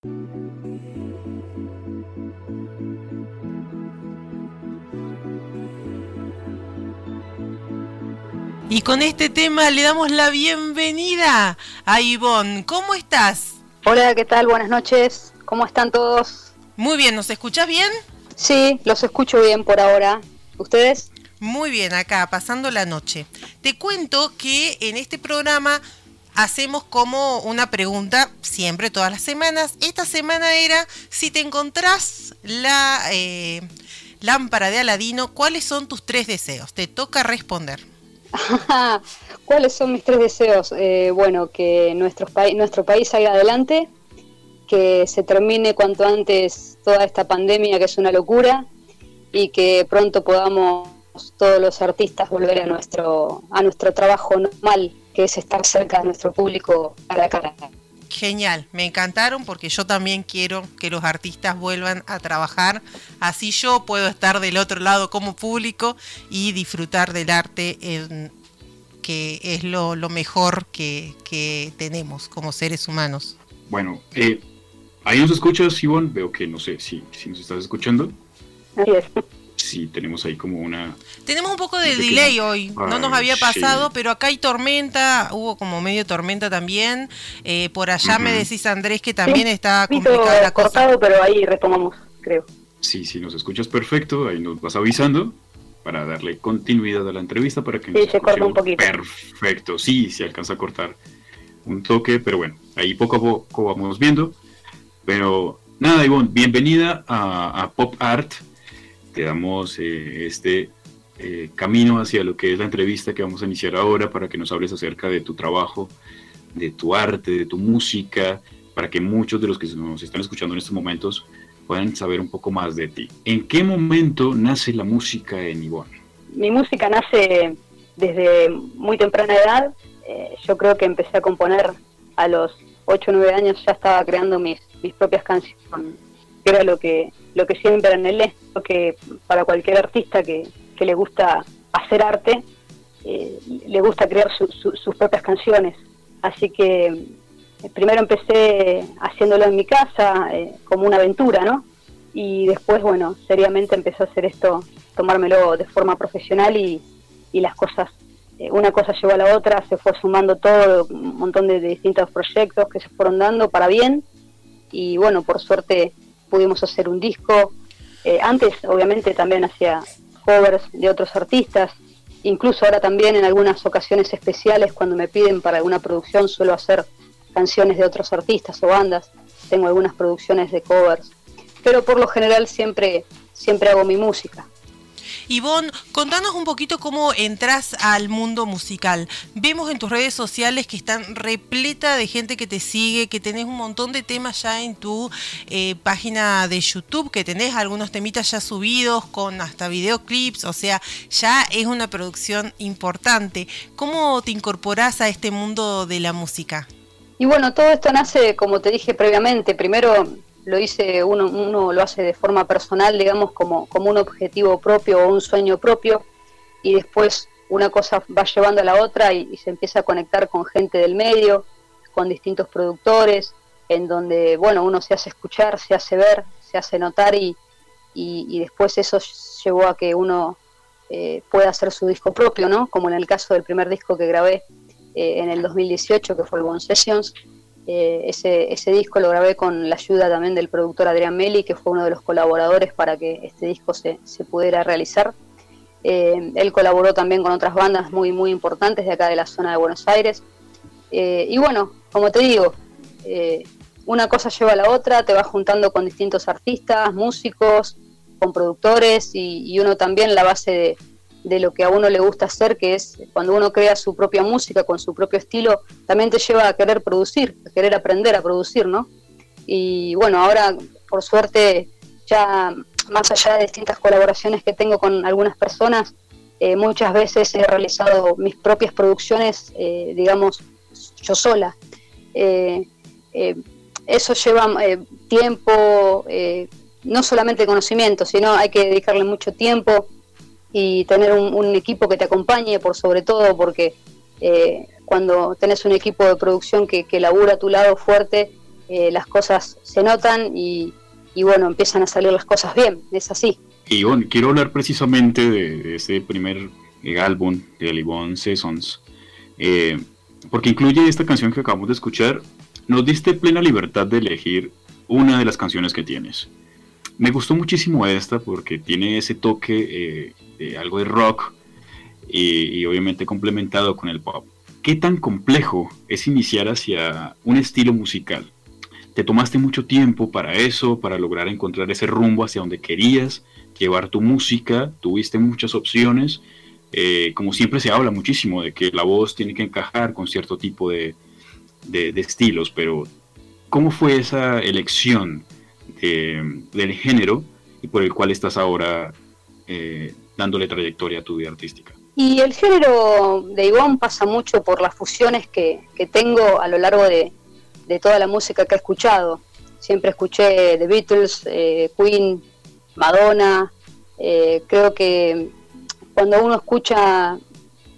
Y con este tema le damos la bienvenida a Ivonne. ¿Cómo estás? Hola, ¿qué tal? Buenas noches. ¿Cómo están todos? Muy bien, ¿nos escuchas bien? Sí, los escucho bien por ahora. ¿Ustedes? Muy bien, acá, pasando la noche. Te cuento que en este programa hacemos como una pregunta siempre, todas las semanas. Esta semana era, si te encontrás la eh, lámpara de Aladino, ¿cuáles son tus tres deseos? Te toca responder. ¿Cuáles son mis tres deseos? Eh, bueno, que nuestro, país nuestro país salga adelante, que se termine cuanto antes toda esta pandemia que es una locura y que pronto podamos todos los artistas volver a nuestro, a nuestro trabajo normal, que es estar cerca de nuestro público a la cara. Genial, me encantaron porque yo también quiero que los artistas vuelvan a trabajar, así yo puedo estar del otro lado como público y disfrutar del arte que es lo, mejor que, tenemos como seres humanos. Bueno, eh, ahí nos escuchas, Ivonne, veo que no sé si, si nos estás escuchando. Así es sí tenemos ahí como una... Tenemos un poco de delay hoy, no nos había pasado, pero acá hay tormenta, hubo como medio tormenta también. Eh, por allá me decís, Andrés, que también está complicada la cortado, pero ahí retomamos, creo. Sí, sí, nos escuchas perfecto, ahí nos vas avisando para darle continuidad a la entrevista para que sí, se corta un poquito. Perfecto, sí, se alcanza a cortar un toque, pero bueno, ahí poco a poco vamos viendo. Pero nada, Ivonne, bienvenida a, a Pop Art, te damos eh, este eh, camino hacia lo que es la entrevista que vamos a iniciar ahora para que nos hables acerca de tu trabajo, de tu arte, de tu música, para que muchos de los que nos están escuchando en estos momentos puedan saber un poco más de ti. ¿En qué momento nace la música en Ivonne? Mi música nace desde muy temprana edad. Eh, yo creo que empecé a componer a los 8 o 9 años, ya estaba creando mis, mis propias canciones, que era lo que lo que siempre lo que para cualquier artista que, le gusta hacer arte, eh, le gusta crear sus propias canciones. Así que eh, primero empecé haciéndolo en mi casa, eh, como una aventura, ¿no? Y después, bueno, seriamente empecé a hacer esto, tomármelo de forma profesional y, las cosas, una cosa llevó a la otra, se fue sumando todo, un montón de distintos proyectos que se fueron dando para bien. Y bueno, por suerte pudimos hacer un disco. Eh, antes, obviamente, también hacía covers de otros artistas. Incluso ahora también en algunas ocasiones especiales, cuando me piden para alguna producción, suelo hacer canciones de otros artistas o bandas. Tengo algunas producciones de covers. Pero por lo general siempre, siempre hago mi música. Ivonne, contanos un poquito cómo entras al mundo musical. Vemos en tus redes sociales que están repleta de gente que te sigue, que tenés un montón de temas ya en tu eh, página de YouTube, que tenés algunos temitas ya subidos con hasta videoclips, o sea, ya es una producción importante. ¿Cómo te incorporás a este mundo de la música? Y bueno, todo esto nace, como te dije previamente, primero lo hice, uno, uno lo hace de forma personal, digamos, como, como un objetivo propio o un sueño propio, y después una cosa va llevando a la otra y, se empieza a conectar con gente del medio, con distintos productores, en donde, bueno, uno se hace escuchar, se hace ver, se hace notar y, y, después eso llevó a que uno eh, pueda hacer su disco propio, ¿no? Como en el caso del primer disco que grabé eh, en el 2018, que fue el One Sessions, eh, ese, ese, disco lo grabé con la ayuda también del productor Adrián Meli, que fue uno de los colaboradores para que este disco se, se pudiera realizar. Eh, él colaboró también con otras bandas muy, muy importantes de acá de la zona de Buenos Aires. Eh, y bueno, como te digo, una cosa lleva a la otra, te vas juntando con distintos artistas, músicos, con productores y, y uno también la base de, de lo que a uno le gusta hacer, que es cuando uno crea su propia música con su propio estilo, también te lleva a querer producir, a querer aprender a producir, ¿no? Y bueno, ahora por suerte ya más allá de distintas colaboraciones que tengo con algunas personas, eh, muchas veces he realizado mis propias producciones, eh, digamos, yo sola. Eh, eso lleva tiempo, no solamente conocimiento, sino hay que dedicarle mucho tiempo, y tener un, equipo que te acompañe por sobre todo porque eh, cuando tenés un equipo de producción que, labura a tu lado fuerte eh, las cosas se notan y, bueno, empiezan a salir las cosas bien, es así. Y bueno, quiero hablar precisamente de, ese primer eh, álbum de Livon Seasons, eh, porque incluye esta canción que acabamos de escuchar. Nos diste plena libertad de elegir una de las canciones que tienes. Me gustó muchísimo esta porque tiene ese toque de algo de rock y, obviamente complementado con el pop. ¿Qué tan complejo es iniciar hacia un estilo musical? ¿Te tomaste mucho tiempo para eso, para lograr encontrar ese rumbo hacia donde querías llevar tu música? ¿Tuviste muchas opciones? Eh, como siempre se habla muchísimo de que la voz tiene que encajar con cierto tipo de, estilos, pero ¿cómo fue esa elección del género y por el cual estás ahora eh, dándole trayectoria a tu vida artística? Y el género de Ivonne pasa mucho por las fusiones que, tengo a lo largo de, toda la música que he escuchado. Siempre escuché The Beatles, eh, Queen, Madonna. Eh, creo que cuando uno escucha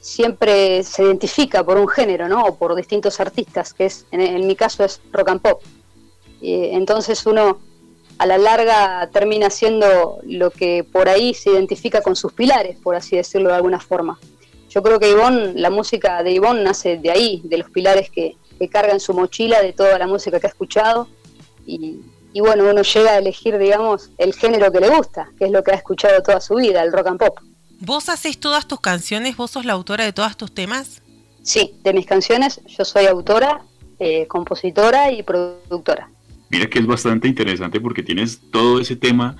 siempre se identifica por un género, ¿no? O por distintos artistas, que es en, mi caso es rock and pop. entonces uno a la larga termina siendo lo que por ahí se identifica con sus pilares, por así decirlo de alguna forma. Yo creo que Ivonne, la música de Ivonne nace de ahí, de los pilares que, carga en su mochila de toda la música que ha escuchado y, bueno, uno llega a elegir, digamos, el género que le gusta, que es lo que ha escuchado toda su vida, el rock and pop. ¿Vos haces todas tus canciones? ¿Vos sos la autora de todos tus temas? Sí, de mis canciones yo soy autora, eh, compositora y productora. Mira que es bastante interesante porque tienes todo ese tema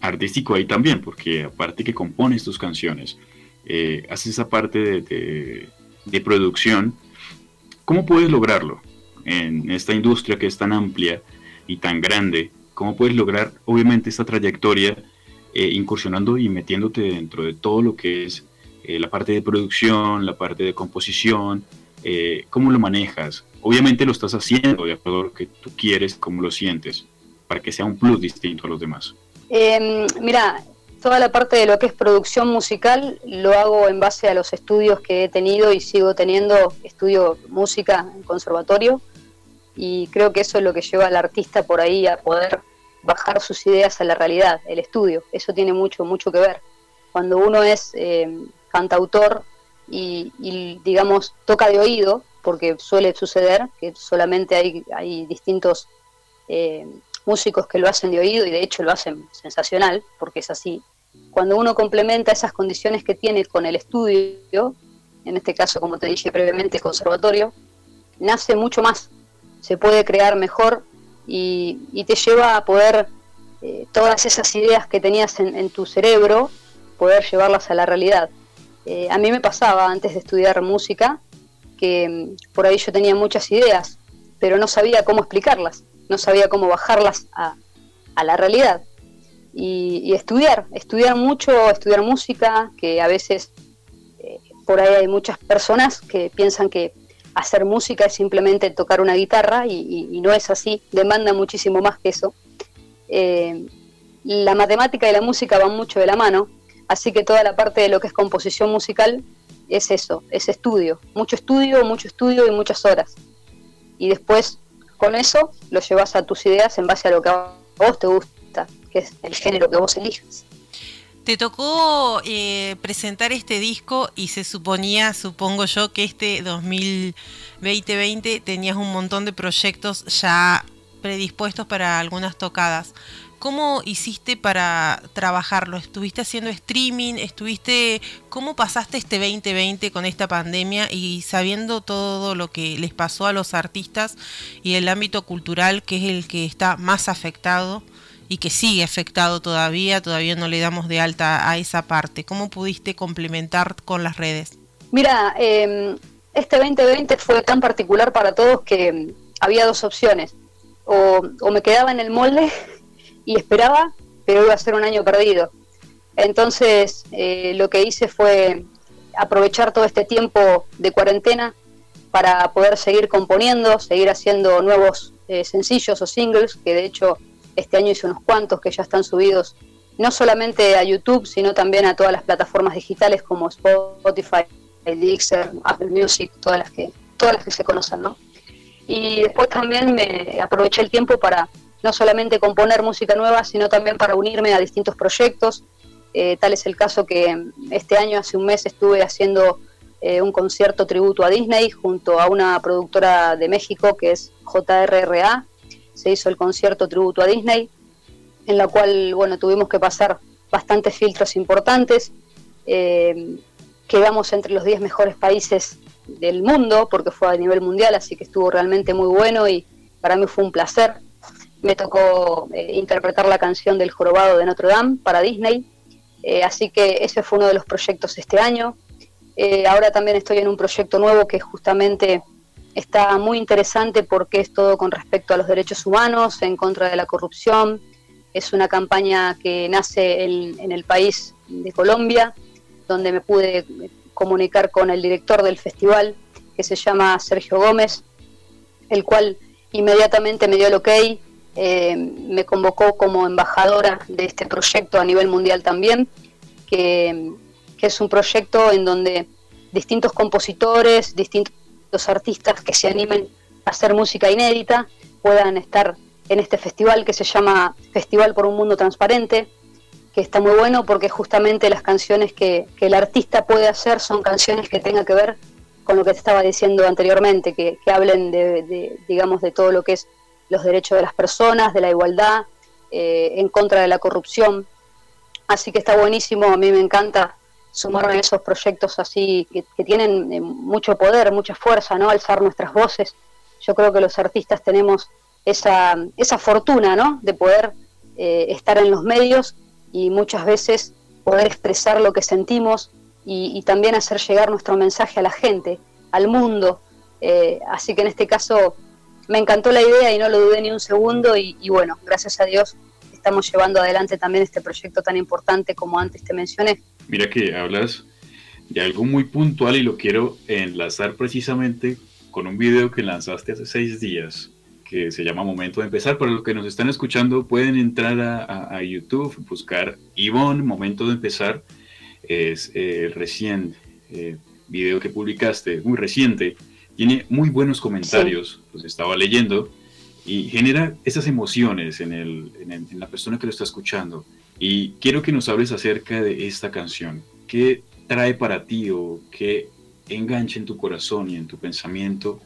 artístico ahí también, porque aparte que compones tus canciones, eh, haces esa parte de, producción, ¿cómo puedes lograrlo en esta industria que es tan amplia y tan grande? ¿Cómo puedes lograr, obviamente, esta trayectoria eh, incursionando y metiéndote dentro de todo lo que es eh, la parte de producción, la parte de composición? ¿Cómo lo manejas? Obviamente lo estás haciendo de acuerdo a lo que tú quieres, cómo lo sientes, para que sea un plus distinto a los demás. Em, mira, toda la parte de lo que es producción musical lo hago en base a los estudios que he tenido y sigo teniendo. Estudio música en conservatorio y creo que eso es lo que lleva al artista por ahí a poder bajar sus ideas a la realidad, el estudio. Eso tiene mucho, mucho que ver. Cuando uno es em, cantautor y, digamos, toca de oído, porque suele suceder que solamente hay, hay distintos eh, músicos que lo hacen de oído y de hecho lo hacen sensacional, porque es así. Cuando uno complementa esas condiciones que tiene con el estudio, en este caso, como te dije previamente, conservatorio, nace mucho más, se puede crear mejor y, te lleva a poder eh, todas esas ideas que tenías en, tu cerebro, poder llevarlas a la realidad. Eh, a mí me pasaba antes de estudiar música, que mm, por ahí yo tenía muchas ideas, pero no sabía cómo explicarlas, no sabía cómo bajarlas a, la realidad. Y, estudiar, estudiar mucho, estudiar música, que a veces eh, por ahí hay muchas personas que piensan que hacer música es simplemente tocar una guitarra y, no es así, demanda muchísimo más que eso. Eh, la matemática y la música van mucho de la mano, así que toda la parte de lo que es composición musical es eso, es estudio, mucho estudio, mucho estudio y muchas horas. Y después con eso lo llevas a tus ideas en base a lo que a vos te gusta, que es el género que vos elijas. Te tocó eh, presentar este disco y se suponía, supongo yo, que este 2020 tenías un montón de proyectos ya predispuestos para algunas tocadas. ¿Cómo hiciste para trabajarlo? ¿Estuviste haciendo streaming? ¿Estuviste cómo pasaste este 2020 con esta pandemia y sabiendo todo lo que les pasó a los artistas y el ámbito cultural que es el que está más afectado y que sigue afectado todavía, todavía no le damos de alta a esa parte. ¿Cómo pudiste complementar con las redes? Mira, em, este 2020 fue tan particular para todos que había dos opciones. O me quedaba en el molde y esperaba, pero iba a ser un año perdido. Entonces eh, lo que hice fue aprovechar todo este tiempo de cuarentena para poder seguir componiendo, seguir haciendo nuevos eh, sencillos o singles, que de hecho este año hice unos cuantos que ya están subidos no solamente a YouTube, sino también a todas las plataformas digitales como Spotify, Elixir, Apple Music, todas las que, todas las que se conocen, ¿no? y después también me aproveché el tiempo para no solamente componer música nueva, sino también para unirme a distintos proyectos. Eh, tal es el caso que este año, hace un mes, estuve haciendo eh, un concierto tributo a Disney junto a una productora de México que es JRRA. Se hizo el concierto tributo a Disney, en la cual bueno, tuvimos que pasar bastantes filtros importantes. Eh, quedamos entre los 10 mejores países del mundo, porque fue a nivel mundial, así que estuvo realmente muy bueno y para mí fue un placer me tocó eh, interpretar la canción del jorobado de Notre Dame para Disney, eh, así que ese fue uno de los proyectos este año. Eh, ahora también estoy en un proyecto nuevo que justamente está muy interesante porque es todo con respecto a los derechos humanos, en contra de la corrupción. Es una campaña que nace en el país de Colombia, donde me pude comunicar con el director del festival, que se llama Sergio Gómez, el cual inmediatamente me dio el ok eh, me convocó como embajadora de este proyecto a nivel mundial también, que, es un proyecto en donde distintos compositores, distintos artistas que se animen a hacer música inédita puedan estar en este festival que se llama Festival por un Mundo Transparente, que está muy bueno porque justamente las canciones que, el artista puede hacer son canciones que tengan que ver con lo que te estaba diciendo anteriormente, que, hablen de, digamos, de todo lo que es los derechos de las personas, de la igualdad, eh, en contra de la corrupción. Así que está buenísimo, a mí me encanta sumarme a esos proyectos así que, tienen eh, mucho poder, mucha fuerza, ¿no? Alzar nuestras voces. Yo creo que los artistas tenemos esa, esa fortuna, ¿no? De poder eh, estar en los medios y muchas veces poder expresar lo que sentimos y, también hacer llegar nuestro mensaje a la gente, al mundo. así que en este caso me encantó la idea y no lo dudé ni un segundo y, bueno, gracias a Dios estamos llevando adelante también este proyecto tan importante como antes te mencioné. Mira que hablas de algo muy puntual y lo quiero enlazar precisamente con un video que lanzaste hace seis días que se llama Momento de Empezar. Para los que nos están escuchando pueden entrar a, YouTube, buscar Ivonne, Momento de Empezar. Es el recién eh, video que publicaste, muy reciente, tiene muy buenos comentarios, los estaba leyendo, y genera esas emociones en, el, en, la persona que lo está escuchando. Y quiero que nos hables acerca de esta canción. ¿Qué trae para ti o qué engancha en tu corazón y en tu pensamiento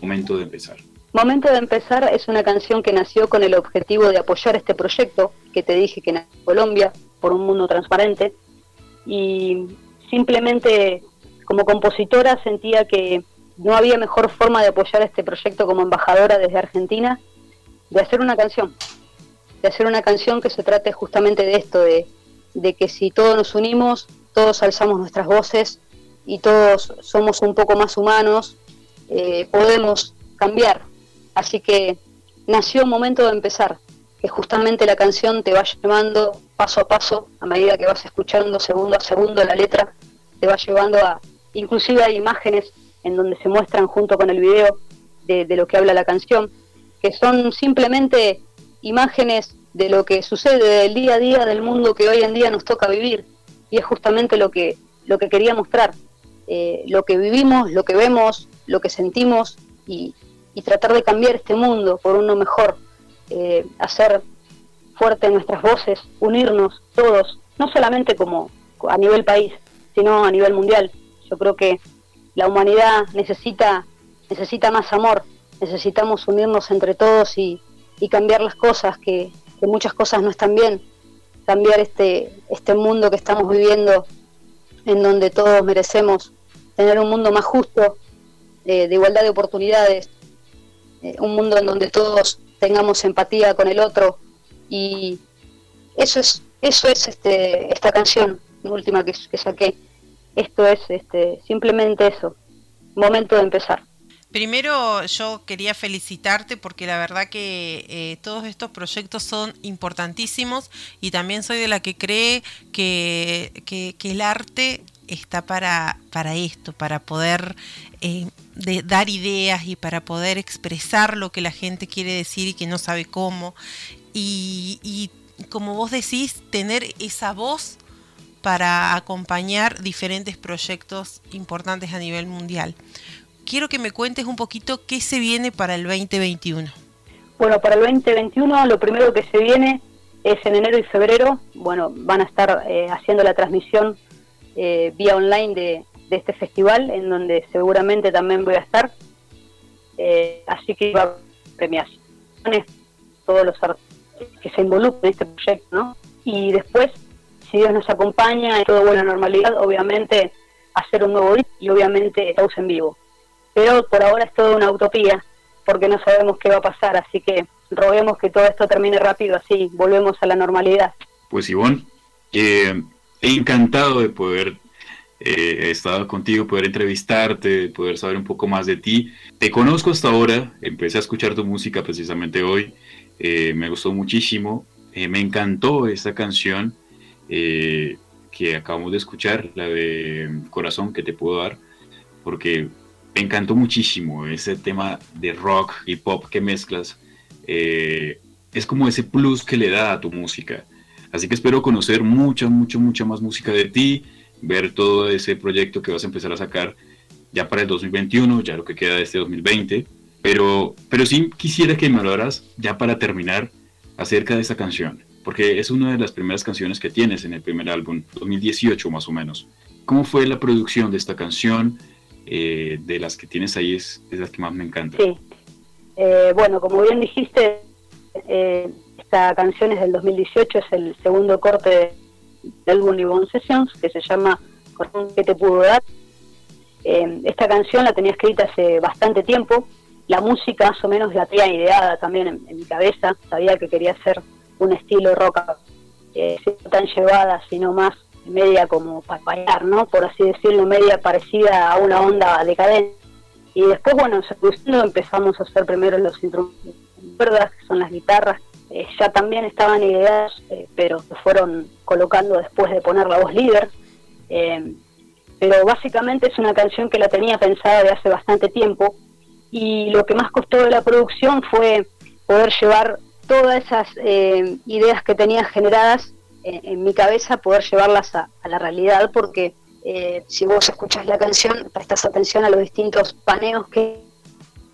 momento de empezar? Momento de empezar es una canción que nació con el objetivo de apoyar este proyecto que te dije que nació en Colombia por un mundo transparente y simplemente como compositora sentía que no había mejor forma de apoyar este proyecto como embajadora desde Argentina, de hacer una canción, de hacer una canción que se trate justamente de esto, de, que si todos nos unimos, todos alzamos nuestras voces y todos somos un poco más humanos, eh, podemos cambiar. Así que nació un momento de empezar, que justamente la canción te va llevando paso a paso, a medida que vas escuchando segundo a segundo la letra, te va llevando a, inclusive hay imágenes en donde se muestran junto con el video de, lo que habla la canción, que son simplemente imágenes de lo que sucede del día a día del mundo que hoy en día nos toca vivir. Y es justamente lo que, lo que quería mostrar, eh, lo que vivimos, lo que vemos, lo que sentimos y, tratar de cambiar este mundo por uno mejor, eh, hacer fuerte nuestras voces, unirnos todos, no solamente como a nivel país, sino a nivel mundial. Yo creo que la humanidad necesita, necesita más amor, necesitamos unirnos entre todos y, cambiar las cosas, que, muchas cosas no están bien, cambiar este, este mundo que estamos viviendo en donde todos merecemos tener un mundo más justo, eh, de igualdad de oportunidades, eh, un mundo en donde todos tengamos empatía con el otro. Y eso es eso es este, esta canción última que saqué esto es este, simplemente eso, momento de empezar. Primero yo quería felicitarte porque la verdad que eh, todos estos proyectos son importantísimos y también soy de la que cree que, que, el arte está para, para esto, para poder eh, dar ideas y para poder expresar lo que la gente quiere decir y que no sabe cómo. Y, y como vos decís, tener esa voz para acompañar diferentes proyectos importantes a nivel mundial. quiero que me cuentes un poquito qué se viene para el 2021. Bueno, para el 2021 lo primero que se viene es en enero y febrero, bueno, van a estar eh, haciendo la transmisión eh, vía online de, este festival, en donde seguramente también voy a estar. Eh, así que va a premiaciones, todos los artistas que se involucren en este proyecto, ¿no? Y después, si Dios nos acompaña, en todo buena normalidad, obviamente hacer un nuevo disco y obviamente shows en vivo. Pero por ahora es toda una utopía, porque no sabemos qué va a pasar, así que roguemos que todo esto termine rápido, así volvemos a la normalidad. Pues Ivonne, eh, encantado de poder eh, contigo, poder entrevistarte, poder saber un poco más de ti. Te conozco hasta ahora, empecé a escuchar tu música precisamente hoy, eh, me gustó muchísimo, eh, me encantó esta canción que acabamos de escuchar, la de Corazón que te puedo dar, porque me encantó muchísimo ese tema de rock y pop que mezclas. es como ese plus que le da a tu música. Así que espero conocer mucha, mucha, mucha más música de ti, ver todo ese proyecto que vas a empezar a sacar ya para el 2021, ya lo que queda de este 2020. Pero, pero sí quisiera que me hablaras ya para terminar acerca de esta canción, porque es una de las primeras canciones que tienes en el primer álbum, 2018 más o menos. ¿Cómo fue la producción de esta canción? Eh, de las que tienes ahí es, es la que más me encanta. Sí, eh, bueno, como bien dijiste, eh, esta canción es del 2018, es el segundo corte del álbum Livon Sessions, que se llama ¿Qué te pudo dar? Eh, esta canción la tenía escrita hace bastante tiempo, la música más o menos la tenía ideada también en, mi cabeza, sabía que quería hacer un estilo rock, eh, tan llevada, sino más media como para bailar, ¿no? Por así decirlo, media parecida a una onda decadente. Y después, bueno, empezamos a hacer primero los instrumentos, que son las guitarras, eh, ya también estaban ideas, eh, pero se fueron colocando después de poner la voz líder. Eh, pero básicamente es una canción que la tenía pensada de hace bastante tiempo y lo que más costó de la producción fue poder llevar todas esas ideas que tenía generadas en mi cabeza, poder llevarlas a, la realidad, porque si vos escuchas la canción, prestas atención a los distintos paneos que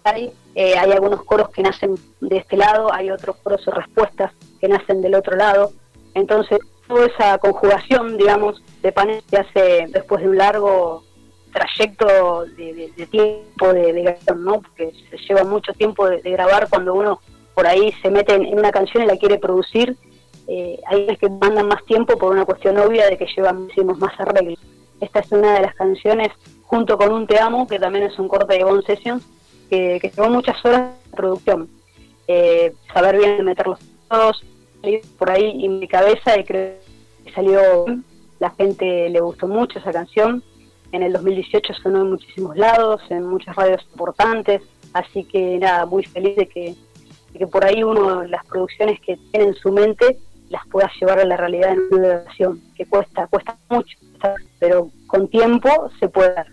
hay, eh, hay algunos coros que nacen de este lado, hay otros coros o respuestas que nacen del otro lado. Entonces, toda esa conjugación, digamos, de paneles se hace después de un largo trayecto de, tiempo de, grabación, ¿no? Porque se lleva mucho tiempo de, grabar cuando uno por ahí se mete en, una canción y la quiere producir. Eh, hay que mandan más tiempo por una cuestión obvia de que llevan muchísimos más arreglos. Esta es una de las canciones, junto con Un Te Amo, que también es un corte de Bone Sessions, que, llevó muchas horas de producción. Eh, saber bien meter los todos, por ahí en mi cabeza y creo que salió La gente le gustó mucho esa canción. En el 2018 sonó en muchísimos lados, en muchas radios importantes, así que nada, muy feliz de que, que por ahí uno las producciones que tiene en su mente las pueda llevar a la realidad en una grabación, que cuesta, cuesta mucho, pero con tiempo se puede dar.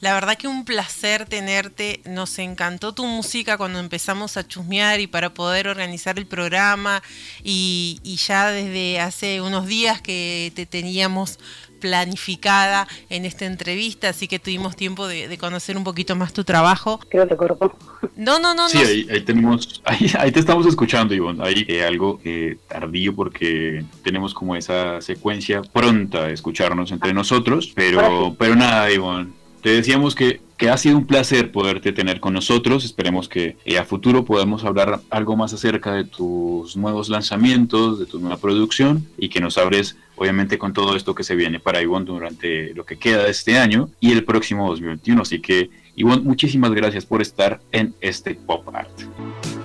La verdad que un placer tenerte. Nos encantó tu música cuando empezamos a chusmear y para poder organizar el programa. Y, ya desde hace unos días que te teníamos planificada en esta entrevista, así que tuvimos tiempo de, conocer un poquito más tu trabajo. Creo que corto. No, no, no. Sí, Ahí, tenemos, ahí, te estamos escuchando, Ivonne. Ahí eh, algo eh, tardío porque tenemos como esa secuencia pronta de escucharnos entre nosotros, pero, pero nada, Ivonne. Te decíamos que, que, ha sido un placer poderte tener con nosotros. Esperemos que a futuro podamos hablar algo más acerca de tus nuevos lanzamientos, de tu nueva producción y que nos abres obviamente con todo esto que se viene para Ivonne durante lo que queda de este año y el próximo 2021. Así que Ivonne, muchísimas gracias por estar en este Pop Art.